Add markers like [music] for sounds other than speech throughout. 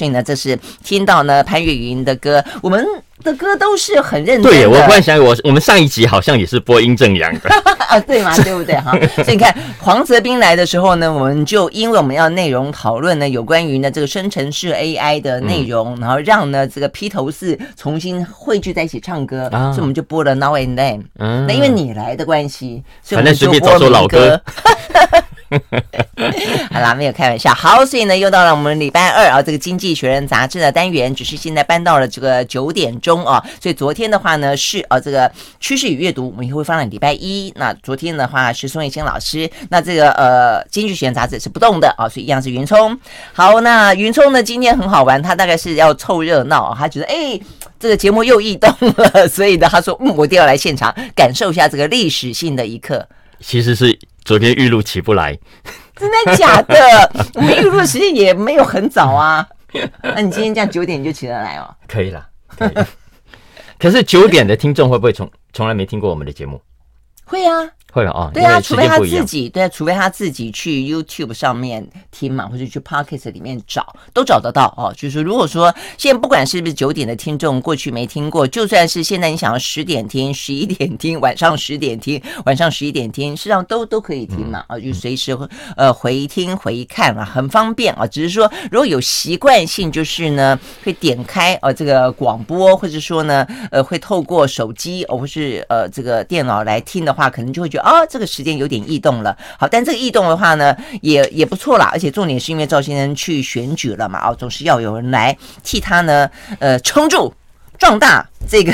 所以呢，这是听到呢潘越云的歌，我们的歌都是很认真的。对，我忽然想起，我我们上一集好像也是播殷正阳的 [laughs] 啊，对吗？对不对？哈，所以你看黄泽斌来的时候呢，我们就因为我们要内容讨论呢，有关于呢这个生成式 AI 的内容，然后让呢这个披头士重新汇聚在一起唱歌，所以我们就播了 Now and Then。嗯，那因为你来的关系，所以我们就播老歌。[laughs] [laughs] 好啦，没有开玩笑。好，所以呢，又到了我们礼拜二啊，这个《经济学人》杂志的单元，只是现在搬到了这个九点钟啊。所以昨天的话呢，是啊，这个趋势与阅读，我们也会放在礼拜一。那昨天的话是宋叶卿老师，那这个呃，《经济学人》杂志是不动的啊，所以一样是云聪。好，那云聪呢，今天很好玩，他大概是要凑热闹啊，他觉得哎，这个节目又异动了，[laughs] 所以呢，他说嗯，我一定要来现场感受一下这个历史性的一刻。其实是。昨天玉露起不来，真的假的？[laughs] 我们玉露的时间也没有很早啊。[laughs] 那你今天这样九点就起得来哦？可以了，可以。[laughs] 可是九点的听众会不会从从来没听过我们的节目？会啊。会了啊，对啊，除非他自己，对啊，除非他自己去 YouTube 上面听嘛，或者去 Pocket 里面找，都找得到哦。就是如果说现在不管是不是九点的听众，过去没听过，就算是现在你想要十点听、十一点听、晚上十点听、晚上十一点听，实际上都都可以听嘛啊，就随时呃回听回看啊，很方便啊。只是说如果有习惯性，就是呢会点开呃这个广播，或者说呢呃会透过手机或是呃这个电脑来听的话，可能就会觉得。啊、哦，这个时间有点异动了。好，但这个异动的话呢，也也不错啦。而且重点是因为赵先生去选举了嘛，哦，总是要有人来替他呢，呃，撑住、壮大这个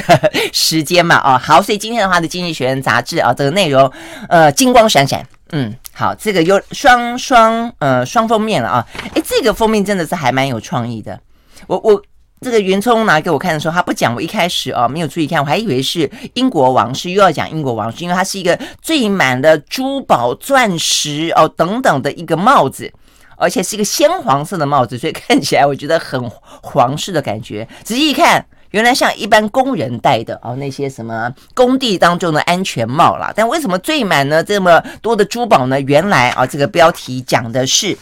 时间嘛，哦，好，所以今天的话的《经济学人》杂志啊，这个内容呃金光闪闪，嗯，好，这个有双双呃双封面了啊，诶，这个封面真的是还蛮有创意的，我我。这个云聪拿给我看的时候，他不讲。我一开始啊没有注意看，我还以为是英国王室，又要讲英国王室，因为它是一个缀满了珠宝、钻石哦等等的一个帽子，而且是一个鲜黄色的帽子，所以看起来我觉得很皇室的感觉。仔细一看，原来像一般工人戴的哦那些什么工地当中的安全帽啦。但为什么缀满了这么多的珠宝呢？原来啊，这个标题讲的是。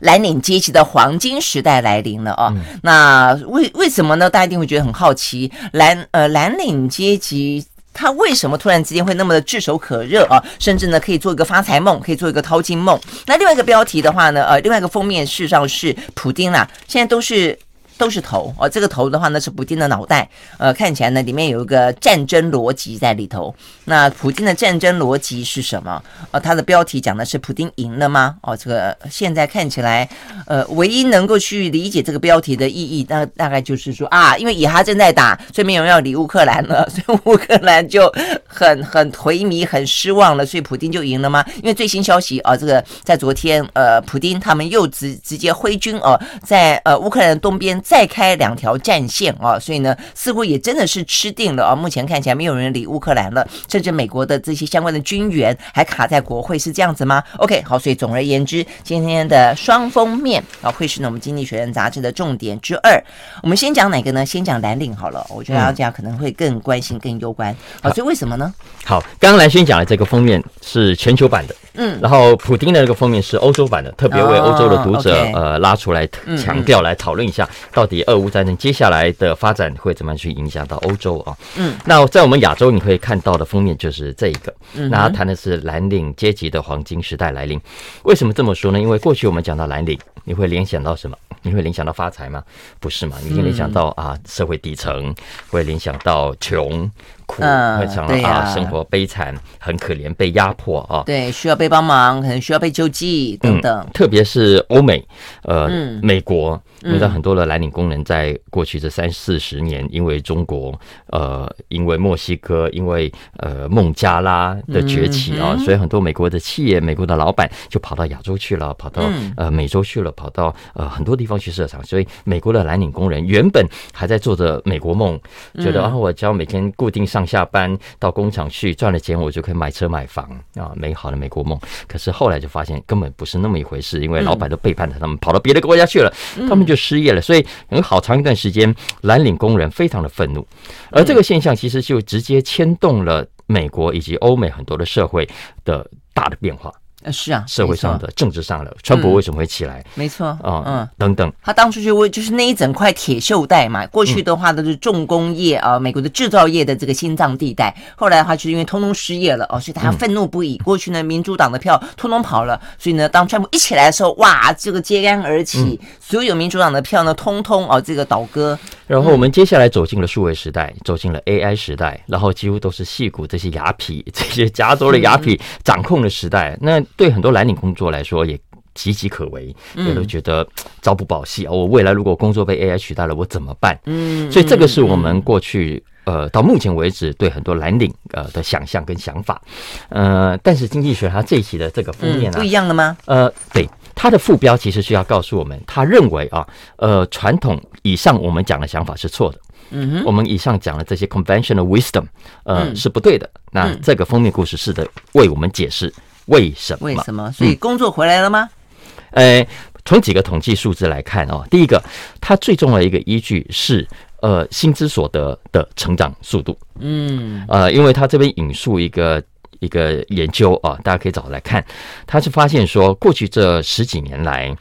蓝领阶级的黄金时代来临了啊，那为为什么呢？大家一定会觉得很好奇，蓝呃蓝领阶级他为什么突然之间会那么的炙手可热啊？甚至呢可以做一个发财梦，可以做一个淘金梦。那另外一个标题的话呢，呃，另外一个封面事实上是普丁啦，现在都是。都是头哦，这个头的话呢是普丁的脑袋，呃，看起来呢里面有一个战争逻辑在里头。那普京的战争逻辑是什么？呃，他的标题讲的是普丁赢了吗？哦，这个现在看起来，呃，唯一能够去理解这个标题的意义，那大概就是说啊，因为以哈正在打，所以没有人要理乌克兰了，所以乌克兰就很 [laughs] 很颓靡、很失望了，所以普丁就赢了吗？因为最新消息啊，这个在昨天，呃，普丁他们又直直接挥军哦，在呃乌克兰东边。再开两条战线啊，所以呢，似乎也真的是吃定了啊。目前看起来没有人理乌克兰了，甚至美国的这些相关的军援还卡在国会，是这样子吗？OK，好，所以总而言之，今天的双封面啊，会是呢我们《经济学人》杂志的重点之二。我们先讲哪个呢？先讲蓝领好了，我觉得大家可能会更关心、更攸关。好，所以为什么呢？好，刚刚蓝轩讲的这个封面是全球版的。嗯，然后普丁的那个封面是欧洲版的，特别为欧洲的读者、哦 okay、呃拉出来强调来讨论一下，到底俄乌战争接下来的发展会怎么样去影响到欧洲啊？嗯，那在我们亚洲你可以看到的封面就是这一个，嗯那他谈的是蓝领阶级的黄金时代来临。为什么这么说呢？因为过去我们讲到蓝领，你会联想到什么？你会联想到发财吗？不是嘛？你会联想到啊社会底层，会联想到穷。苦，会想到啊，生活悲惨，很可怜，被压迫啊，对，需要被帮忙，可能需要被救济等等。嗯、特别是欧美，呃，嗯、美国，你知道很多的蓝领工人在过去这三四十年，因为中国，呃，因为墨西哥，因为呃孟加拉的崛起啊，嗯、所以很多美国的企业、美国的老板就跑到亚洲去了，跑到呃美洲去了，跑到呃很多地方去设厂。所以美国的蓝领工人原本还在做着美国梦，觉得啊，我只要每天固定上。上下班到工厂去赚了钱，我就可以买车买房啊，美好的美国梦。可是后来就发现根本不是那么一回事，因为老板都背叛了他们，跑到别的国家去了，他们就失业了。所以有好长一段时间，蓝领工人非常的愤怒。而这个现象其实就直接牵动了美国以及欧美很多的社会的大的变化。呃，是啊，社会上的、政治上的，川普为什么会起来？没错，啊，嗯，等等，他当初就为就是那一整块铁锈带嘛，过去的话都是重工业啊，美国的制造业的这个心脏地带，后来的话就是因为通通失业了哦，所以他愤怒不已。过去呢，民主党的票通通跑了，所以呢，当川普一起来的时候，哇，这个揭竿而起，所有民主党的票呢，通通哦，这个倒戈。然后我们接下来走进了数位时代，走进了 AI 时代，然后几乎都是戏骨这些牙痞、这些加州的牙痞掌控的时代。那对很多蓝领工作来说也岌岌可危，也都觉得朝不保夕啊！我未来如果工作被 AI 取代了，我怎么办？嗯，所以这个是我们过去呃到目前为止对很多蓝领呃的想象跟想法。呃，但是经济学它这一期的这个封面呢，不一样了吗？呃，对。它的副标其实是要告诉我们，他认为啊，呃，传统以上我们讲的想法是错的。嗯哼，我们以上讲的这些 conventional wisdom，呃，是不对的。那这个封面故事是的，为我们解释为什么？为什么？所以工作回来了吗？呃，从几个统计数字来看哦，第一个，它最重要的一个依据是呃薪资所得的成长速度。嗯，呃，因为他这边引述一个。一个研究啊，大家可以找来看。他是发现说，过去这十几年来，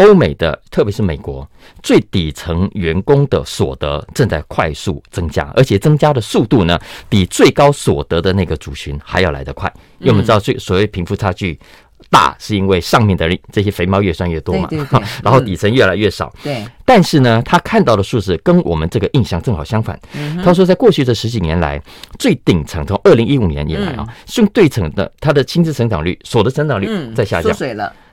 欧美的，特别是美国，最底层员工的所得正在快速增加，而且增加的速度呢，比最高所得的那个族群还要来得快。因为我们知道，最所谓贫富差距。大是因为上面的这些肥猫越算越多嘛，对对对，然后底层越来越少。对，但是呢，他看到的数字跟我们这个印象正好相反。他说，在过去这十几年来，最顶层从二零一五年以来啊，相对层的它的薪资成长率、所得成长率在下降，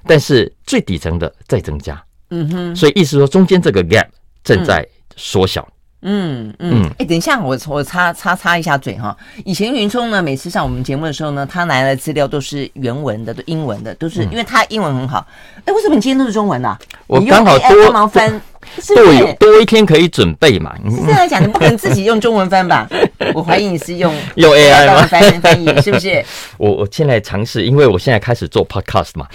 但是最底层的在增加。嗯哼，所以意思说，中间这个 gap 正在缩小。嗯嗯，哎、欸，等一下，我我擦擦擦一下嘴哈。以前云聪呢，每次上我们节目的时候呢，他拿来的资料都是原文的，都英文的，都是因为他英文很好。哎、欸，为什么你今天都是中文呢、啊？我刚好多帮忙翻，多多一天可以准备嘛。是这样讲，你不可能自己用中文翻吧？我怀疑你是用 [laughs] 用 AI 吗？翻翻译是不是？[laughs] 我我现在尝试，因为我现在开始做 podcast 嘛，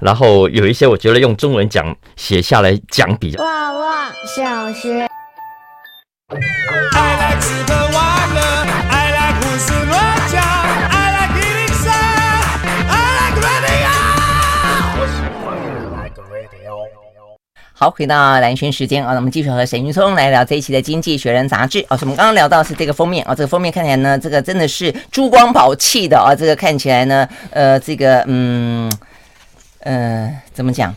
然后有一些我觉得用中文讲写下来讲比较。哇哇小学。I like 吃喝玩乐，I like 胡思乱想，I like 听声，I like radio。好，回到蓝轩时间啊，那我们继续和沈云聪来聊这一期的《经济学人》杂志啊。我们刚刚聊到是这个封面啊，这个封面看起来呢，这个真的是珠光宝气的啊，这个看起来呢，呃，这个嗯，呃，怎么讲？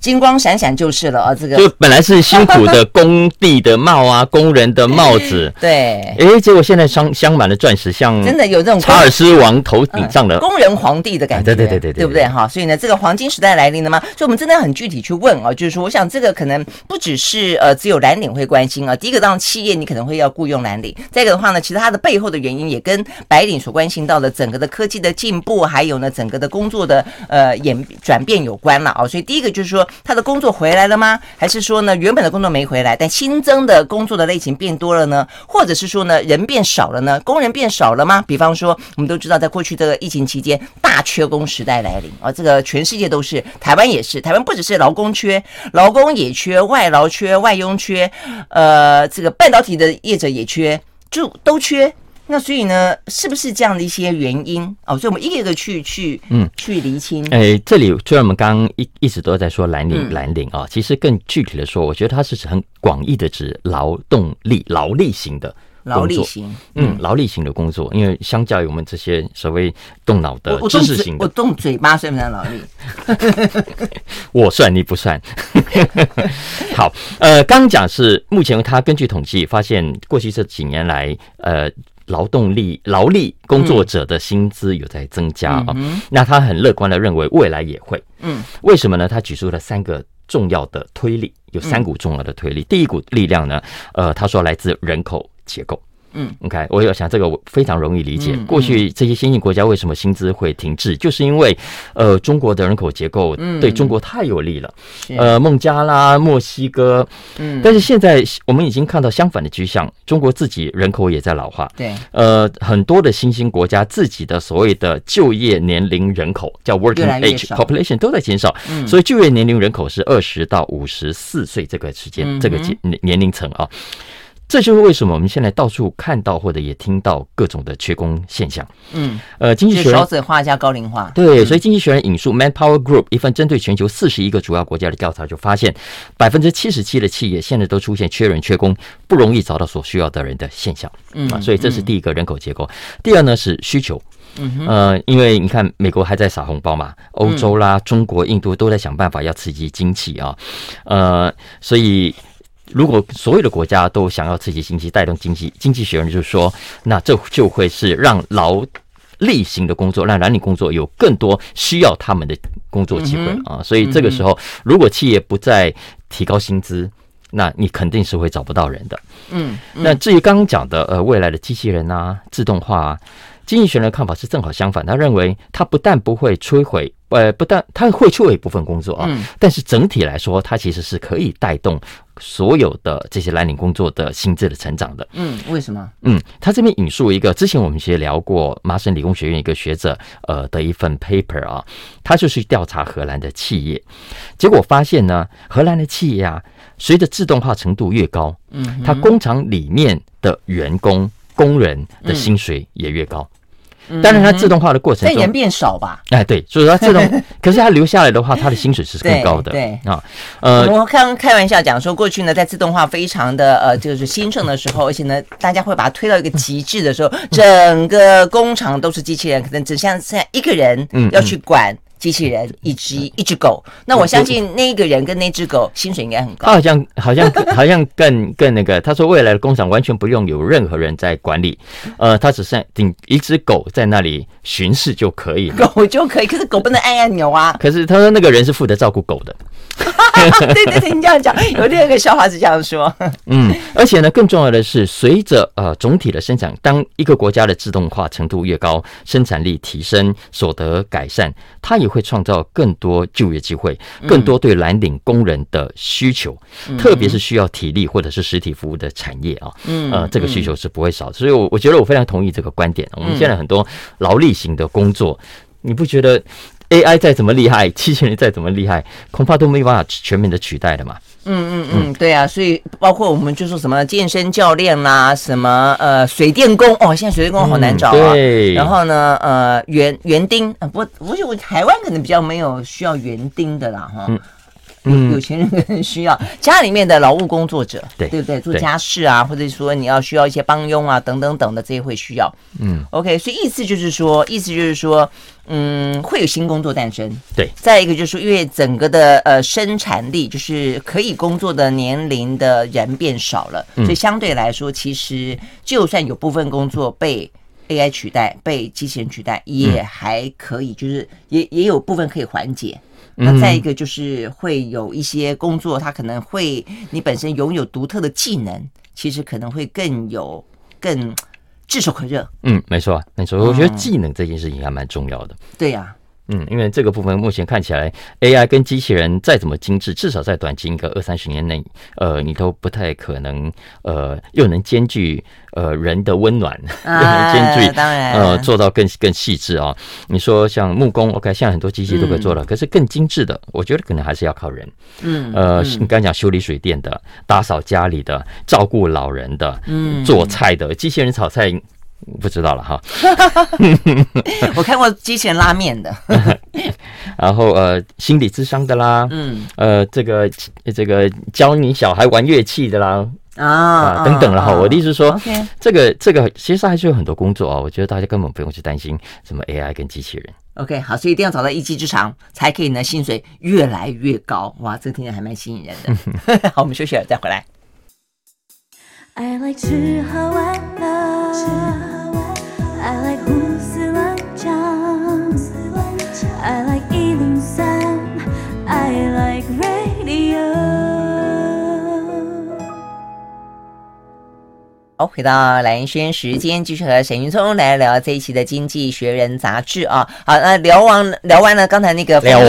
金光闪闪就是了啊！这个就本来是辛苦的工地的帽啊，工人的帽子，[laughs] 对，哎，结果现在镶镶满了钻石，像真的有这种查尔斯王头顶上的工人皇帝的感觉，对对对对对，对不对哈？所以呢，这个黄金时代来临了吗？所以我们真的很具体去问啊，就是说，我想这个可能不只是呃只有蓝领会关心啊。第一个，当然企业你可能会要雇佣蓝领；再一个的话呢，其实它的背后的原因也跟白领所关心到的整个的科技的进步，还有呢整个的工作的呃演转变有关了啊。所以第一个就是说，他的工作回。来了吗？还是说呢，原本的工作没回来，但新增的工作的类型变多了呢？或者是说呢，人变少了呢？工人变少了吗？比方说，我们都知道，在过去这个疫情期间，大缺工时代来临啊，这个全世界都是，台湾也是，台湾不只是劳工缺，劳工也缺，外劳缺，外佣缺，呃，这个半导体的业者也缺，就都缺。那所以呢，是不是这样的一些原因哦？所以我们一个一个去去嗯去厘清。哎、欸，这里虽然我们刚刚一一直都在说蓝领蓝领啊，其实更具体的说，我觉得它是很广义的指劳动力劳力型的劳力型，嗯，劳力型的工作，因为相较于我们这些所谓动脑的知识型的，我动嘴巴算不算劳力？[laughs] [laughs] 我算你不算。[laughs] 好，呃，刚讲是目前他根据统计发现，过去这几年来，呃。劳动力、劳力工作者的薪资有在增加啊，那他很乐观的认为未来也会。嗯，为什么呢？他举出了三个重要的推力，有三股重要的推力。第一股力量呢，呃，他说来自人口结构。嗯，OK，我有想这个非常容易理解。过去这些先进国家为什么薪资会停滞，就是因为呃中国的人口结构对中国太有利了。呃，孟加拉、墨西哥，嗯，但是现在我们已经看到相反的趋向，中国自己人口也在老化。对，呃，很多的新兴国家自己的所谓的就业年龄人口叫 working age population 都在减少，所以就业年龄人口是二十到五十四岁这个时间这个年年龄层啊。这就是为什么我们现在到处看到或者也听到各种的缺工现象。嗯，呃，经济学人少子化加高龄化，对，所以经济学人引述 Manpower Group 一份针对全球四十一个主要国家的调查，就发现百分之七十七的企业现在都出现缺人缺工，不容易找到所需要的人的现象。嗯啊，所以这是第一个人口结构。第二呢是需求。嗯呃，因为你看美国还在撒红包嘛，欧洲啦、中国、印度都在想办法要刺激经济啊，呃，所以。如果所有的国家都想要刺激经济、带动经济，经济学人就是说，那这就会是让劳力型的工作、让蓝领工作有更多需要他们的工作机会啊。所以这个时候，如果企业不再提高薪资，那你肯定是会找不到人的。嗯，那至于刚刚讲的呃未来的机器人啊、自动化啊，经济学人的看法是正好相反，他认为它不但不会摧毁。呃，不但他会做一部分工作啊，但是整体来说，它其实是可以带动所有的这些蓝领工作的薪资的成长的。嗯，为什么？嗯，他这边引述一个之前我们其实聊过麻省理工学院一个学者呃的一份 paper 啊，他就是调查荷兰的企业，结果发现呢，荷兰的企业啊，随着自动化程度越高，嗯，它工厂里面的员工工人的薪水也越高。当然，它自动化的过程中，人变少吧？哎，对，所以它自动，[laughs] 可是它留下来的话，它的薪水是更高的。[laughs] 对啊，呃，我刚刚开玩笑讲说，过去呢，在自动化非常的呃，就是兴盛的时候，而且呢，大家会把它推到一个极致的时候，整个工厂都是机器人，可能只像现在一个人要去管。机器人一只 [laughs] 一只狗，那我相信那个人跟那只狗薪水应该很高。他好像好像好像更更那个，他说未来的工厂完全不用有任何人在管理，呃，他只剩顶一只狗在那里巡视就可以了，[laughs] 狗就可以，可是狗不能按按钮啊。可是他说那个人是负责照顾狗的。[laughs] 对对对，你这样讲，有另一个笑话是这样说。嗯，而且呢，更重要的是，随着呃总体的生产，当一个国家的自动化程度越高，生产力提升，所得改善，它也会创造更多就业机会，更多对蓝领工人的需求，嗯、特别是需要体力或者是实体服务的产业啊，嗯，呃，这个需求是不会少。所以，我我觉得我非常同意这个观点。我们现在很多劳力型的工作，你不觉得？AI 再怎么厉害，机器人再怎么厉害，恐怕都没办法全面的取代的嘛。嗯嗯嗯，对啊，所以包括我们就说什么健身教练啦，什么呃水电工哦，现在水电工好难找啊。对。然后呢，呃园园丁啊，不，我觉得台湾可能比较没有需要园丁的啦，哈。嗯有有钱人可能需要家里面的劳务工作者，对对不对？做家事啊，或者说你要需要一些帮佣啊，等等等的这些会需要。嗯，OK，所以意思就是说，意思就是说，嗯，会有新工作诞生。对，再一个就是因为整个的呃生产力，就是可以工作的年龄的人变少了，所以相对来说，其实就算有部分工作被 AI 取代、被机器人取代，也还可以，就是也也有部分可以缓解。那再一个就是会有一些工作，它可能会你本身拥有独特的技能，其实可能会更有更 [tsk] 炙手可热。嗯，没错，没错，我觉得技能这件事情还蛮重要的。对呀。嗯，因为这个部分目前看起来，AI 跟机器人再怎么精致，至少在短期一个二三十年内，呃，你都不太可能，呃，又能兼具呃人的温暖，又能 [laughs] 兼具，当然，呃，做到更更细致啊。你说像木工，OK，现在很多机器都可以做了，可是更精致的，我觉得可能还是要靠人。嗯，呃，你刚才讲修理水电的、打扫家里的、照顾老人的、嗯，做菜的，机器人炒菜。不知道了哈，[laughs] 我看过机器人拉面的，[laughs] 然后呃，心理智商的啦，嗯，呃，这个这个教你小孩玩乐器的啦，啊等等了哈。我的意思是说，这个这个其实还是有很多工作啊，我觉得大家根本不用去担心什么 AI 跟机器人。OK，好，所以一定要找到一技之长，才可以呢，薪水越来越高。哇，这个听起来还蛮吸引人的。[laughs] 好，我们休息了再回来。I like 吃喝玩乐。I like 胡思乱想，I like 一零三，I like radio。好，回到蓝轩时间，继续和沈云聪来聊这一期的《经济学人》杂志啊。好，那聊完聊完了刚才那个聊完，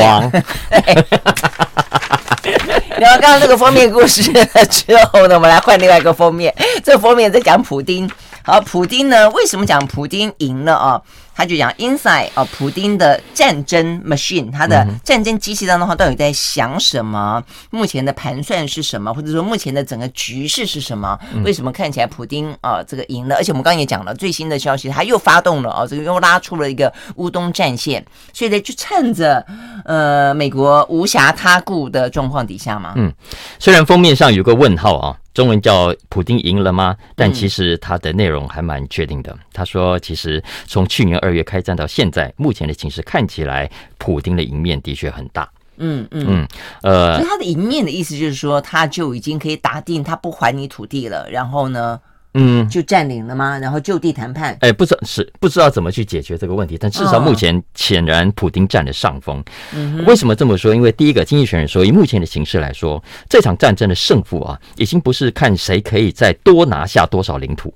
聊完刚刚那个封面故事之后呢，我们来换另外一个封面。这个封面在讲普丁。好，普丁呢？为什么讲普丁赢了啊？他就讲 inside 哦，普丁的战争 machine，他的战争机器当中，他到底在想什么？目前的盘算是什么？或者说目前的整个局势是什么？为什么看起来普丁啊这个赢了？而且我们刚刚也讲了最新的消息，他又发动了哦，这个又拉出了一个乌东战线，所以呢，就趁着呃美国无暇他顾的状况底下嘛，嗯，虽然封面上有个问号啊。中文叫普丁赢了吗？但其实它的内容还蛮确定的。他说，其实从去年二月开战到现在，目前的情势看起来，普丁的赢面的确很大。嗯嗯嗯，呃，所以他的赢面的意思就是说，他就已经可以打定他不还你土地了，然后呢？嗯，就占领了吗？然后就地谈判？哎，不知道是不知道怎么去解决这个问题，但至少目前显然普丁占了上风。嗯，为什么这么说？因为第一个，经济学人说，以目前的形势来说，这场战争的胜负啊，已经不是看谁可以再多拿下多少领土，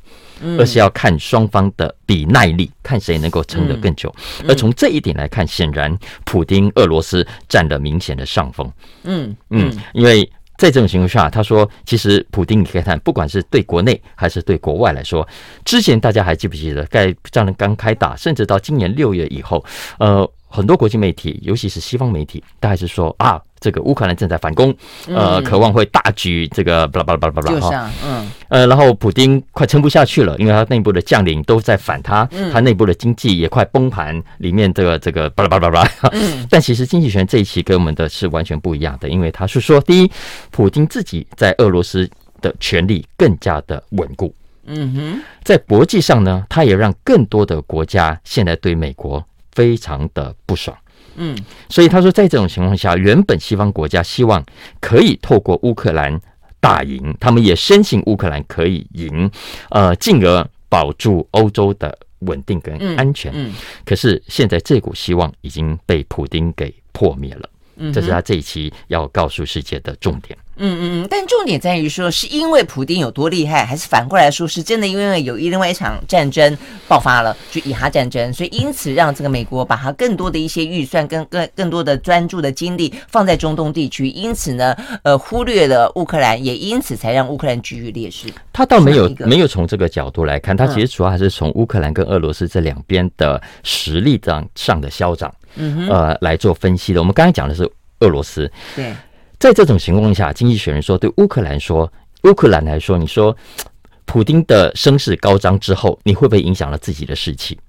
而是要看双方的比耐力，看谁能够撑得更久。而从这一点来看，显然普丁俄罗斯占了明显的上风。嗯嗯，因为。在这种情况下，他说：“其实普丁，你可以看，不管是对国内还是对国外来说，之前大家还记不记得，在战争刚开打，甚至到今年六月以后，呃。”很多国际媒体，尤其是西方媒体，大概是说啊，这个乌克兰正在反攻，呃，渴望会大举这个巴拉巴拉巴拉巴拉哈，嗯，呃，然后普京快撑不下去了，因为他内部的将领都在反他，他内部的经济也快崩盘，里面这个这个巴拉巴拉巴拉，嗯，[laughs] 但其实经济学这一期跟我们的是完全不一样的，因为他是说，第一，普京自己在俄罗斯的权力更加的稳固，嗯哼，在国际上呢，他也让更多的国家现在对美国。非常的不爽，嗯，所以他说，在这种情况下，原本西方国家希望可以透过乌克兰打赢，他们也深信乌克兰可以赢，呃，进而保住欧洲的稳定跟安全。嗯，可是现在这股希望已经被普丁给破灭了，这是他这一期要告诉世界的重点。嗯嗯嗯，但重点在于说，是因为普丁有多厉害，还是反过来说，是真的因为有另外一场战争爆发了，就以哈战争，所以因此让这个美国把它更多的一些预算跟更更多的专注的精力放在中东地区，因此呢，呃，忽略了乌克兰，也因此才让乌克兰居于劣势。他倒没有没有从这个角度来看，他其实主要还是从乌克兰跟俄罗斯这两边的实力上上的消长，嗯哼呃来做分析的。我们刚才讲的是俄罗斯，对。在这种情况下，经济学人说，对乌克兰说，乌克兰来说，你说普丁的声势高涨之后，你会不会影响了自己的士气？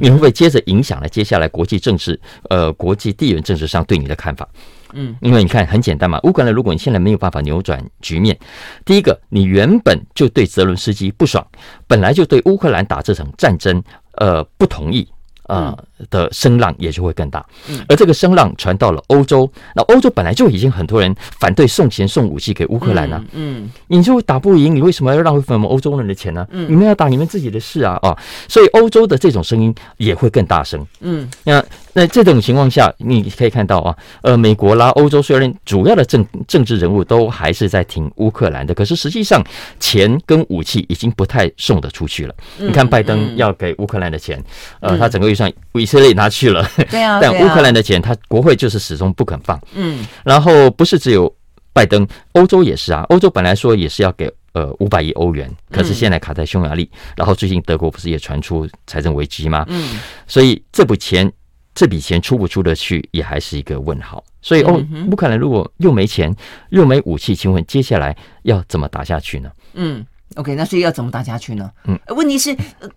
你会不会接着影响了接下来国际政治？呃，国际地缘政治上对你的看法？嗯，因为你看很简单嘛，乌克兰如果你现在没有办法扭转局面，第一个，你原本就对泽伦斯基不爽，本来就对乌克兰打这场战争，呃，不同意。啊、呃、的声浪也就会更大，而这个声浪传到了欧洲，那欧洲本来就已经很多人反对送钱送武器给乌克兰了，嗯，你就打不赢，你为什么要浪费我们欧洲人的钱呢？嗯，你们要打你们自己的事啊啊，所以欧洲的这种声音也会更大声，嗯，那那这种情况下，你可以看到啊，呃，美国啦，欧洲虽然主要的政政治人物都还是在挺乌克兰的，可是实际上钱跟武器已经不太送得出去了。你看拜登要给乌克兰的钱，呃，他整个预算。以色列拿去了，对啊，但乌克兰的钱，他国会就是始终不肯放。嗯，然后不是只有拜登，欧洲也是啊。欧洲本来说也是要给呃五百亿欧元，可是现在卡在匈牙利，然后最近德国不是也传出财政危机吗？嗯，所以这笔钱这笔钱出不出得去，也还是一个问号。所以欧乌克兰如果又没钱又没武器，请问接下来要怎么打下去呢？嗯。OK，那所以要怎么打下去呢？嗯，问题是，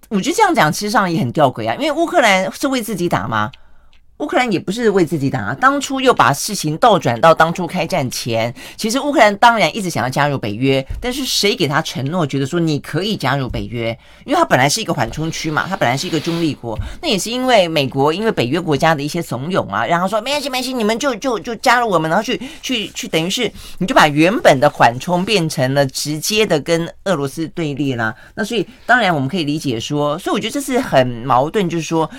我觉得这样讲其实上也很吊诡啊，因为乌克兰是为自己打吗？乌克兰也不是为自己打，当初又把事情倒转到当初开战前。其实乌克兰当然一直想要加入北约，但是谁给他承诺，觉得说你可以加入北约？因为他本来是一个缓冲区嘛，他本来是一个中立国。那也是因为美国，因为北约国家的一些怂恿啊，然后说没关系没关系，你们就就就加入我们，然后去去去，等于是你就把原本的缓冲变成了直接的跟俄罗斯对立啦。那所以当然我们可以理解说，所以我觉得这是很矛盾，就是说。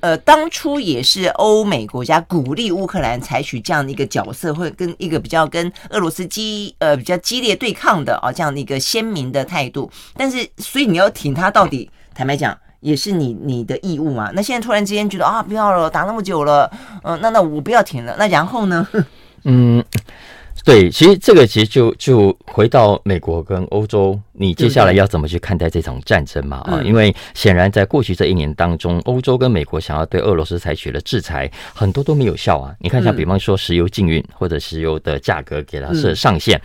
呃，当初也是欧美国家鼓励乌克兰采取这样的一个角色，会跟一个比较跟俄罗斯激呃比较激烈对抗的啊这样的一个鲜明的态度。但是，所以你要挺他到底，坦白讲也是你你的义务嘛。那现在突然之间觉得啊，不要了，打那么久了，嗯、那那我不要挺了，那然后呢？[laughs] 嗯。对，其实这个其实就就回到美国跟欧洲，你接下来要怎么去看待这场战争嘛？啊，因为显然在过去这一年当中，欧洲跟美国想要对俄罗斯采取的制裁，很多都没有效啊。你看，像比方说石油禁运或者石油的价格给它设上限，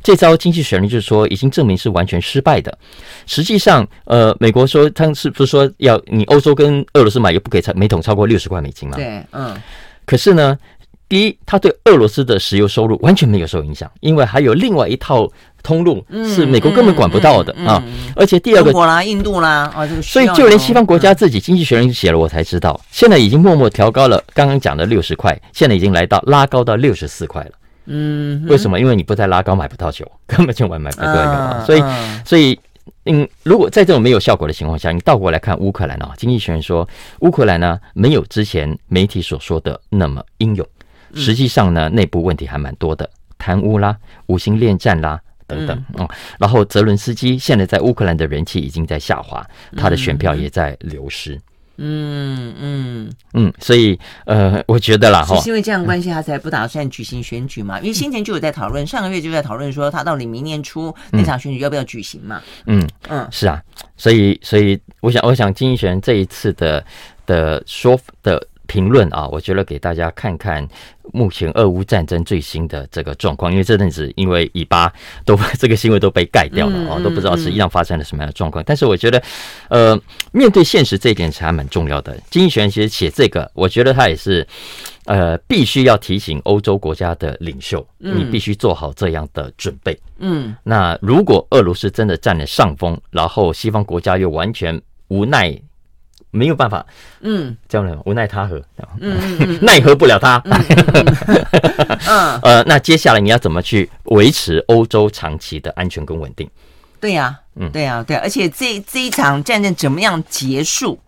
这招经济学人就是说已经证明是完全失败的。实际上，呃，美国说他是不是说要你欧洲跟俄罗斯买油不可以超每桶超过六十块美金嘛？对，嗯。可是呢？第一，它对俄罗斯的石油收入完全没有受影响，因为还有另外一套通路是美国根本管不到的啊。而且第二个，中国啦、印度啦啊，这个所以就连西方国家自己经济学人写了，我才知道，现在已经默默调高了。刚刚讲的六十块，现在已经来到拉高到六十四块了。嗯，为什么？因为你不再拉高，买不到酒，[laughs] 根本就买买不到油。所以，所以，嗯，如果在这种没有效果的情况下，你倒过来看乌克兰啊，经济学人说，乌克兰呢没有之前媒体所说的那么英勇。实际上呢，内部问题还蛮多的，贪污啦、五星恋战啦等等嗯，然后泽伦斯基现在在乌克兰的人气已经在下滑，他的选票也在流失。嗯嗯嗯，所以呃，我觉得啦，哈，是因为这样关系，他才不打算举行选举嘛？因为先前就有在讨论，上个月就在讨论说，他到底明年初那场选举要不要举行嘛？嗯嗯，是啊，所以所以我想，我想经济学人这一次的的说的。评论啊，我觉得给大家看看目前俄乌战争最新的这个状况，因为这阵子因为以巴 [laughs] 都 [laughs] 这个新闻都被盖掉了啊，都不知道实际上发生了什么样的状况。但是我觉得，呃，面对现实这一点是还蛮重要的。经济学其实写这个，我觉得他也是呃必须要提醒欧洲国家的领袖，你必须做好这样的准备。嗯，那如果俄罗斯真的占了上风，然后西方国家又完全无奈。没有办法，嗯，这样的无奈他何，嗯，嗯 [laughs] 奈何不了他，嗯，嗯 [laughs] 呃，那接下来你要怎么去维持欧洲长期的安全跟稳定？对呀，嗯，对呀，对，而且这这一场战争怎么样结束？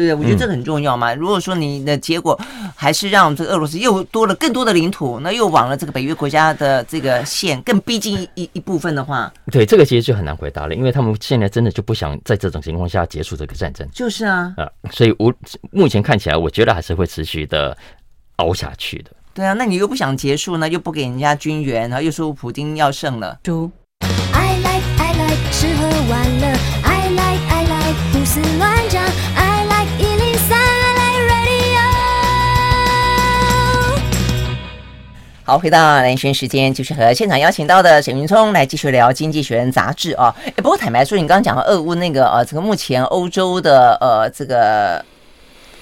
对，我觉得这个很重要嘛。如果说你的结果还是让这个俄罗斯又多了更多的领土，那又往了这个北约国家的这个线更逼近一一部分的话，对，这个其实就很难回答了，因为他们现在真的就不想在这种情况下结束这个战争。就是啊，啊，所以我目前看起来，我觉得还是会持续的熬下去的。对啊，那你又不想结束呢，又不给人家军援，然后又说普京要胜了，就。I like, I like, 吃喝玩乐，I like, I like, 胡思乱想。好，回到兰萱时间，就是和现场邀请到的沈云聪来继续聊《经济学人》杂志啊。哎，不过坦白说，你刚刚讲到俄乌那个呃，这个目前欧洲的呃这个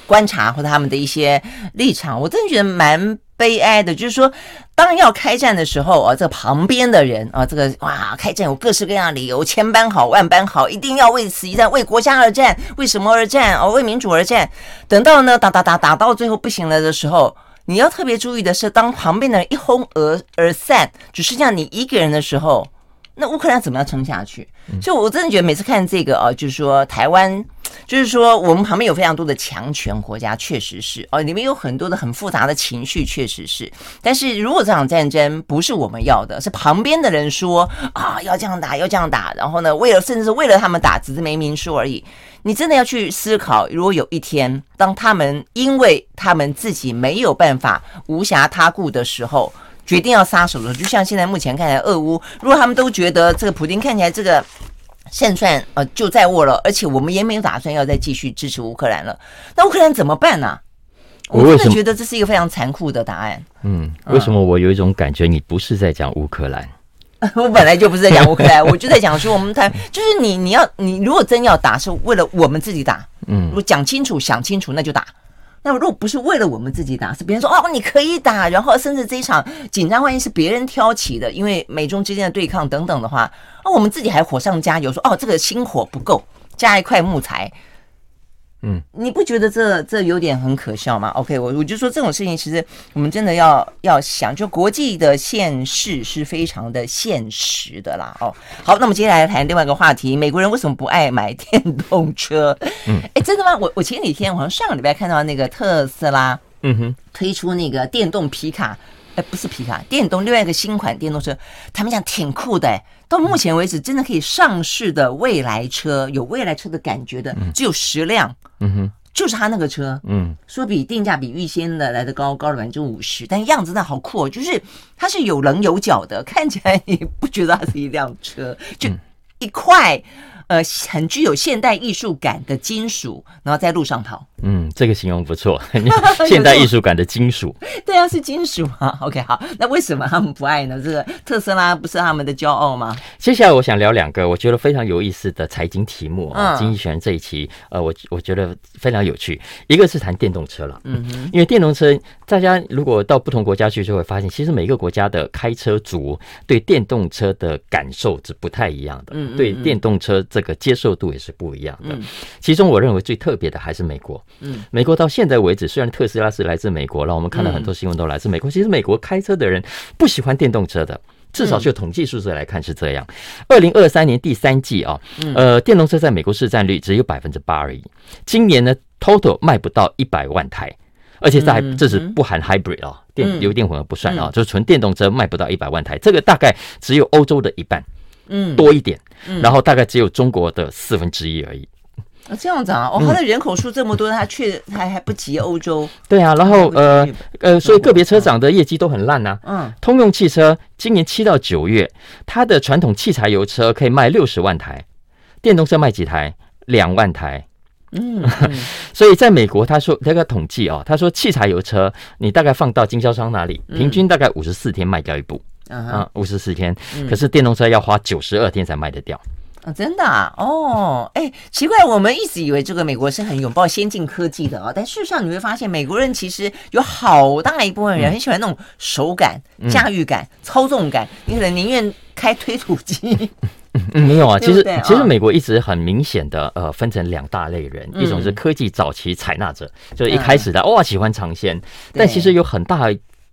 观察或者他们的一些立场，我真的觉得蛮悲哀的。就是说，当要开战的时候啊，这个旁边的人啊，这个哇，开战有各式各样的理由，千般好，万般好，一定要为此一战，为国家而战，为什么而战？哦，为民主而战。等到呢，打打打打到最后不行了的时候。你要特别注意的是，当旁边的人一哄而而散，只剩下你一个人的时候，那乌克兰怎么样撑下去？所以，我真的觉得每次看这个啊，就是说台湾，就是说我们旁边有非常多的强权国家，确实是哦，里面有很多的很复杂的情绪，确实是。但是如果这场战争不是我们要的，是旁边的人说啊要这样打，要这样打，然后呢，为了甚至是为了他们打，只是没明说而已。你真的要去思考，如果有一天，当他们因为他们自己没有办法无暇他顾的时候，决定要撒手了，就像现在目前看起来，俄乌如果他们都觉得这个普京看起来这个胜算呃就在握了，而且我们也没有打算要再继续支持乌克兰了，那乌克兰怎么办呢、啊？我真的觉得这是一个非常残酷的答案。嗯，为什么我有一种感觉，你不是在讲乌克兰？[laughs] 我本来就不是在讲乌克兰，我就在讲说我们台就是你，你要你如果真要打，是为了我们自己打，嗯，如果讲清楚、想清楚，那就打。那么如果不是为了我们自己打，是别人说哦，你可以打，然后甚至这一场紧张，万一是别人挑起的，因为美中之间的对抗等等的话，那我们自己还火上加油，说哦，这个星火不够，加一块木材。嗯，你不觉得这这有点很可笑吗？OK，我我就说这种事情，其实我们真的要要想，就国际的现实是非常的现实的啦。哦，好，那么接下来谈另外一个话题，美国人为什么不爱买电动车？嗯，哎，真的吗？我我前几天，我好像上个礼拜看到那个特斯拉，嗯哼，推出那个电动皮卡。哎，不是皮卡，电动另外一个新款电动车，他们讲挺酷的。哎，到目前为止，真的可以上市的未来车，有未来车的感觉的，只有十辆。嗯哼，就是他那个车，嗯，说比定价比预先的来的高，高了百分之五十，但样子真的好酷哦，就是它是有棱有角的，看起来你不觉得它是一辆车，就一块。呃，很具有现代艺术感的金属，然后在路上跑。嗯，这个形容不错，[laughs] 现代艺术感的金属。对啊，是金属啊。[laughs] OK，好，那为什么他们不爱呢？这个特斯拉不是他们的骄傲吗？接下来我想聊两个我觉得非常有意思的财经题目啊。经济学人这一期，呃，我我觉得非常有趣。一个是谈电动车了，嗯哼，因为电动车，大家如果到不同国家去，就会发现，其实每个国家的开车族对电动车的感受是不太一样的。嗯，对电动车。这个接受度也是不一样的。其中我认为最特别的还是美国。嗯，美国到现在为止，虽然特斯拉是来自美国，让我们看到很多新闻都来自美国。其实美国开车的人不喜欢电动车的，至少就统计数字来看是这样。二零二三年第三季啊，呃，电动车在美国市占率只有百分之八而已。今年呢，total 卖不到一百万台，而且在这是不含 hybrid 啊，电油电混合不算啊，就是纯电动车卖不到一百万台，这个大概只有欧洲的一半。嗯，多一点，然后大概只有中国的四分之一而已。啊，这样子啊，哦，它的人口数这么多，它却还还不及欧洲。对啊，然后呃呃，所以个别车厂的业绩都很烂呐。嗯，通用汽车今年七到九月，它的传统汽柴油车可以卖六十万台，电动车卖几台？两万台。嗯，[laughs] 所以在美国，他说那个统计啊，他说汽柴油车你大概放到经销商那里，平均大概五十四天卖掉一部。啊，五十四天，可是电动车要花九十二天才卖得掉啊！真的啊？哦，哎，奇怪，我们一直以为这个美国是很拥抱先进科技的啊，但事实上你会发现，美国人其实有好大一部分人很喜欢那种手感、驾驭感、操纵感，你可能宁愿开推土机。[laughs] 嗯，没有啊，其实其实美国一直很明显的呃分成两大类人，一种是科技早期采纳者，就是一开始的哇喜欢尝鲜，但其实有很大。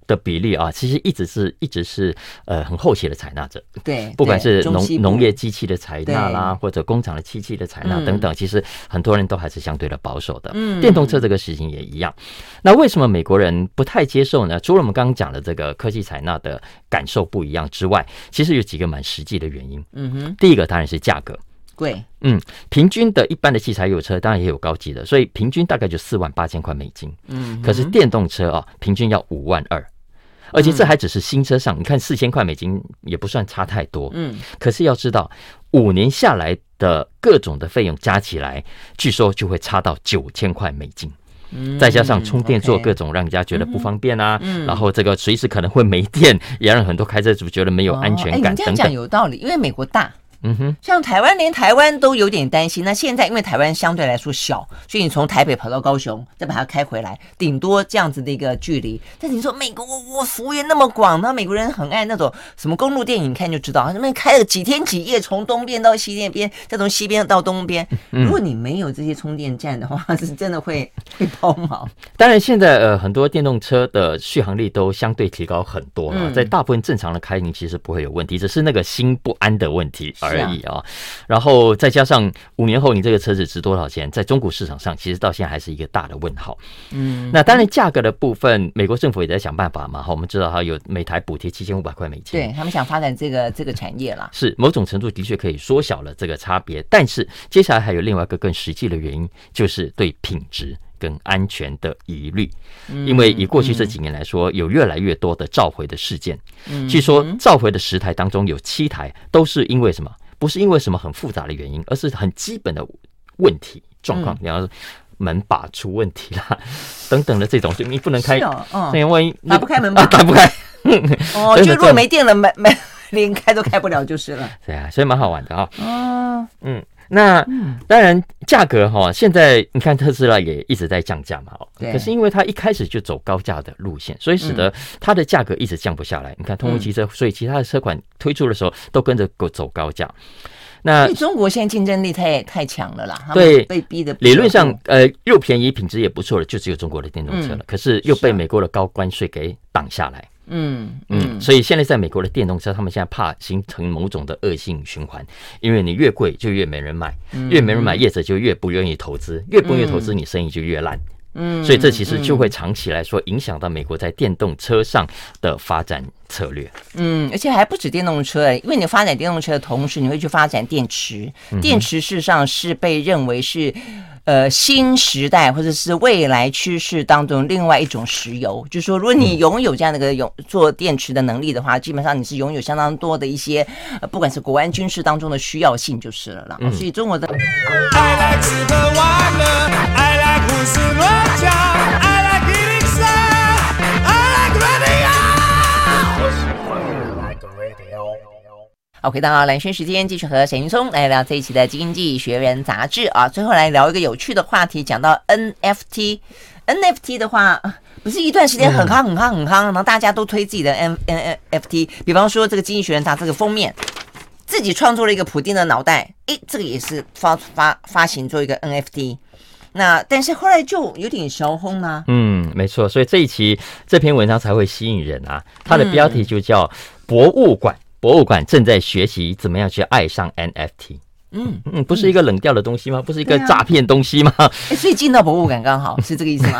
的比例啊，其实一直是一直是呃很后期的采纳者，对，不管是农农业机器的采纳啦，或者工厂的机器的采纳等等，其实很多人都还是相对的保守的。嗯，电动车这个事情也一样。那为什么美国人不太接受呢？除了我们刚刚讲的这个科技采纳的感受不一样之外，其实有几个蛮实际的原因。嗯哼，第一个当然是价格。贵，嗯，平均的一般的汽柴油车当然也有高级的，所以平均大概就四万八千块美金。嗯，可是电动车啊，平均要五万二。而且这还只是新车上，你看四千块美金也不算差太多。嗯，可是要知道，五年下来的各种的费用加起来，据说就会差到九千块美金。嗯，再加上充电座各种让人家觉得不方便啊，然后这个随时可能会没电，也让很多开车族觉得没有安全感等等。你这样讲有道理，因为美国大。嗯哼，像台湾，连台湾都有点担心。那现在因为台湾相对来说小，所以你从台北跑到高雄，再把它开回来，顶多这样子的一个距离。但是你说美国，我幅员那么广，那美国人很爱那种什么公路电影，看就知道，他们开了几天几夜，从东边到西边边，再从西边到东边。如果你没有这些充电站的话，是真的会会抛锚。当然，现在呃很多电动车的续航力都相对提高很多了，在大部分正常的开，你其实不会有问题，只是那个心不安的问题而。而已啊，然后再加上五年后你这个车子值多少钱，在中国市场上其实到现在还是一个大的问号。嗯，那当然价格的部分，美国政府也在想办法嘛。哈，我们知道它有每台补贴七千五百块美金，对他们想发展这个这个产业啦，是某种程度的确可以缩小了这个差别。但是接下来还有另外一个更实际的原因，就是对品质跟安全的疑虑。因为以过去这几年来说，有越来越多的召回的事件。据说召回的十台当中有七台都是因为什么？不是因为什么很复杂的原因，而是很基本的问题状况，比方说门把出问题啦，[laughs] 等等的这种，就你不能开，这样万一打不开门把，[laughs] 打不开，[laughs] 哦，就如果没电了，门门连开都开不了就是了。对啊，所以蛮好玩的啊。哦，嗯。那当然，价格哈，现在你看特斯拉也一直在降价嘛，可是因为它一开始就走高价的路线，所以使得它的价格一直降不下来。你看通用汽车，所以其他的车款推出的时候都跟着走高价。那中国现在竞争力太太强了啦，对，被逼的。理论上，呃，又便宜，品质也不错的，就只有中国的电动车了。可是又被美国的高关税给挡下来。嗯嗯，所以现在在美国的电动车，他们现在怕形成某种的恶性循环，因为你越贵就越没人买，越没人买，业者就越不愿意投资，越不愿意投资，你生意就越烂。嗯，所以这其实就会长期来说影响到美国在电动车上的发展策略。嗯，而且还不止电动车，因为你发展电动车的同时，你会去发展电池。电池事实上是被认为是。呃新时代或者是未来趋势当中另外一种石油。就是说，如果你拥有这样的一个有做电池的能力的话，基本上你是拥有相当多的一些，呃，不管是国安军事当中的需要性就是了啦。所以中国的。好，回到蓝轩时间，继续和沈云聪来聊这一期的《经济学人》杂志啊。最后来聊一个有趣的话题，讲到 NFT，NFT 的话，不是一段时间很夯、很夯、很夯，然后大家都推自己的 N NFT。比方说，这个《经济学人》它这个封面，自己创作了一个普丁的脑袋，诶，这个也是发发发行做一个 NFT。那但是后来就有点小红啊。嗯，没错，所以这一期这篇文章才会吸引人啊。它的标题就叫“博物馆”。博物馆正在学习怎么样去爱上 NFT。嗯嗯，不是一个冷掉的东西吗？不是一个诈骗东西吗？所以进到博物馆刚好 [laughs] 是这个意思吗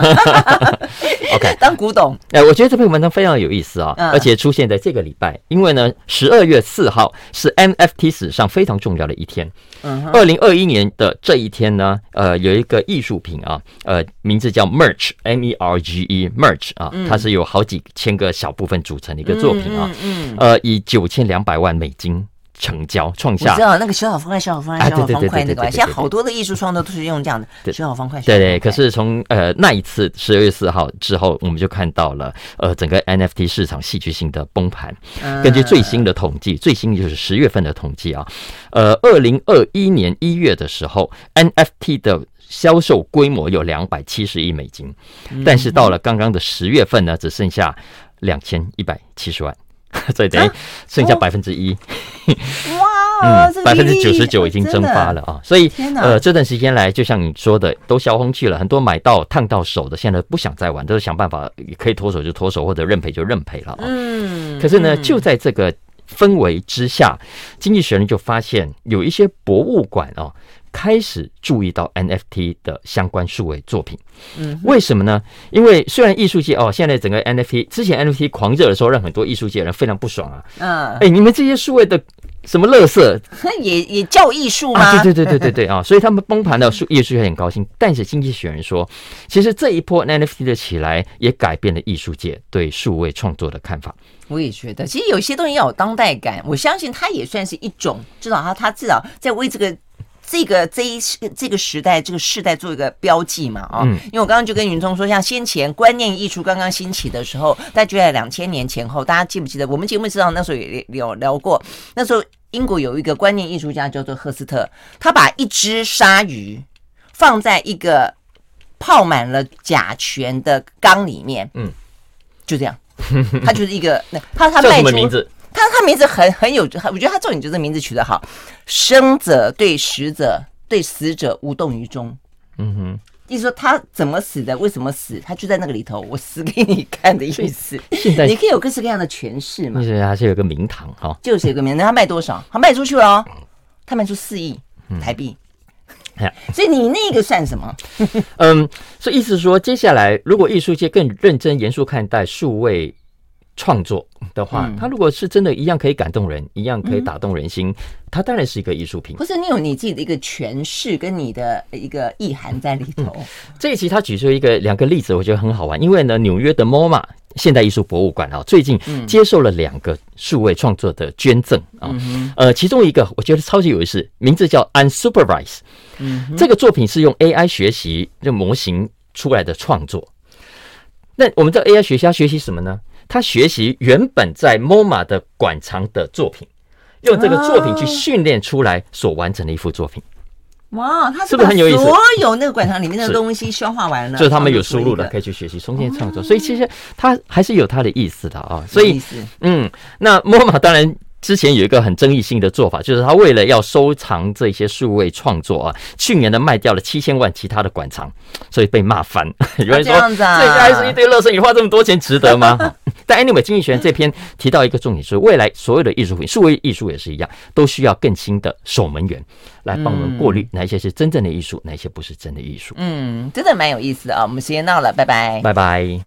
？OK，[laughs] 当古董。哎，我觉得这篇文章非常有意思啊，而且出现在这个礼拜，因为呢，十二月四号是 NFT 史上非常重要的一天。嗯，二零二一年的这一天呢，呃，有一个艺术品啊，呃，名字叫 Merge，M E R G E，Merge 啊，它是有好几千个小部分组成的一个作品啊，嗯，呃，以九千两百万美金。成交创下，我知道那个小小方块、小小方块、小小方块那个，现在好多的艺术创作都是用这样的小小方块。对对，可是从呃那一次十二月四号之后，我们就看到了呃整个 NFT 市场戏剧性的崩盘。根据最新的统计，最新就是十月份的统计啊，呃，二零二一年一月的时候，NFT 的销售规模有两百七十亿美金，但是到了刚刚的十月份呢，只剩下两千一百七十万。[laughs] 所以等于剩下百分之一，哇，嗯，百分之九十九已经蒸发了啊！所以呃，这段时间来，就像你说的，都销红去了，很多买到烫到手的，现在不想再玩，都是想办法可以脱手就脱手，或者认赔就认赔了啊。嗯，可是呢，就在这个氛围之下，经济学人就发现有一些博物馆啊。开始注意到 NFT 的相关数位作品，嗯，为什么呢？因为虽然艺术界哦，现在整个 NFT 之前 NFT 狂热的时候，让很多艺术界人非常不爽啊，嗯，哎，你们这些数位的什么垃圾，[laughs] 也也叫艺术吗？啊，对对对对对对啊，[laughs] 所以他们崩盘的艺术界很高兴。但是经济学人说，其实这一波 NFT 的起来也改变了艺术界对数位创作的看法。我也觉得，其实有些东西要有当代感，我相信它也算是一种，至少它它至少在为这个。这个这一这个时代这个世代做一个标记嘛啊，因为我刚刚就跟云聪说，像先前观念艺术刚刚兴起的时候，大概就在两千年前后，大家记不记得？我们节目知道那时候也有聊过，那时候英国有一个观念艺术家叫做赫斯特，他把一只鲨鱼放在一个泡满了甲醛的缸里面，嗯，就这样，他就是一个那他他卖出。他他名字很很有，我觉得他重点就是名字取得好，生者对死者对死者无动于衷。嗯哼，意思说他怎么死的，为什么死，他就在那个里头，我死给你看的意思。[laughs] 你可以有各式各样的诠释嘛。就是还是有个名堂哈，就是有个名堂，他卖多少？他卖出去了哦，他卖出四亿台币。嗯、所以你那个算什么？[laughs] 嗯，所以意思说，接下来如果艺术界更认真严肃看待数位。创作的话，它如果是真的一样可以感动人，一样可以打动人心，它当然是一个艺术品。不是你有你自己的一个诠释跟你的一个意涵在里头。这一期他举出一个两个例子，我觉得很好玩，因为呢，纽约的 MoMA 现代艺术博物馆啊，最近接受了两个数位创作的捐赠啊，呃，其中一个我觉得超级有意思，名字叫 Unsupervised，这个作品是用 AI 学习这模型出来的创作。那我们知道 AI 学习要学习什么呢？他学习原本在 MoMA 的馆藏的作品，用这个作品去训练出来所完成的一幅作品。哇，他是不是很有意思？所有那个馆藏里面的东西消化完了，就是他们有输入的，可以去学习重新创作。所以其实他还是有他的意思的啊。所以，嗯，那 MoMA 当然。之前有一个很争议性的做法，就是他为了要收藏这些数位创作啊，去年呢卖掉了七千万其他的馆藏，所以被骂翻。[laughs] 有人说，这应该是一堆乐色，你花这么多钱值得吗？[laughs] 但 anyway，经济学人这篇提到一个重点，是未来所有的艺术品，数位艺术也是一样，都需要更新的守门员来帮我们过滤哪一些是真正的艺术，哪一些不是真的艺术。嗯，真的蛮有意思的啊。我们时间到了，拜拜，拜拜。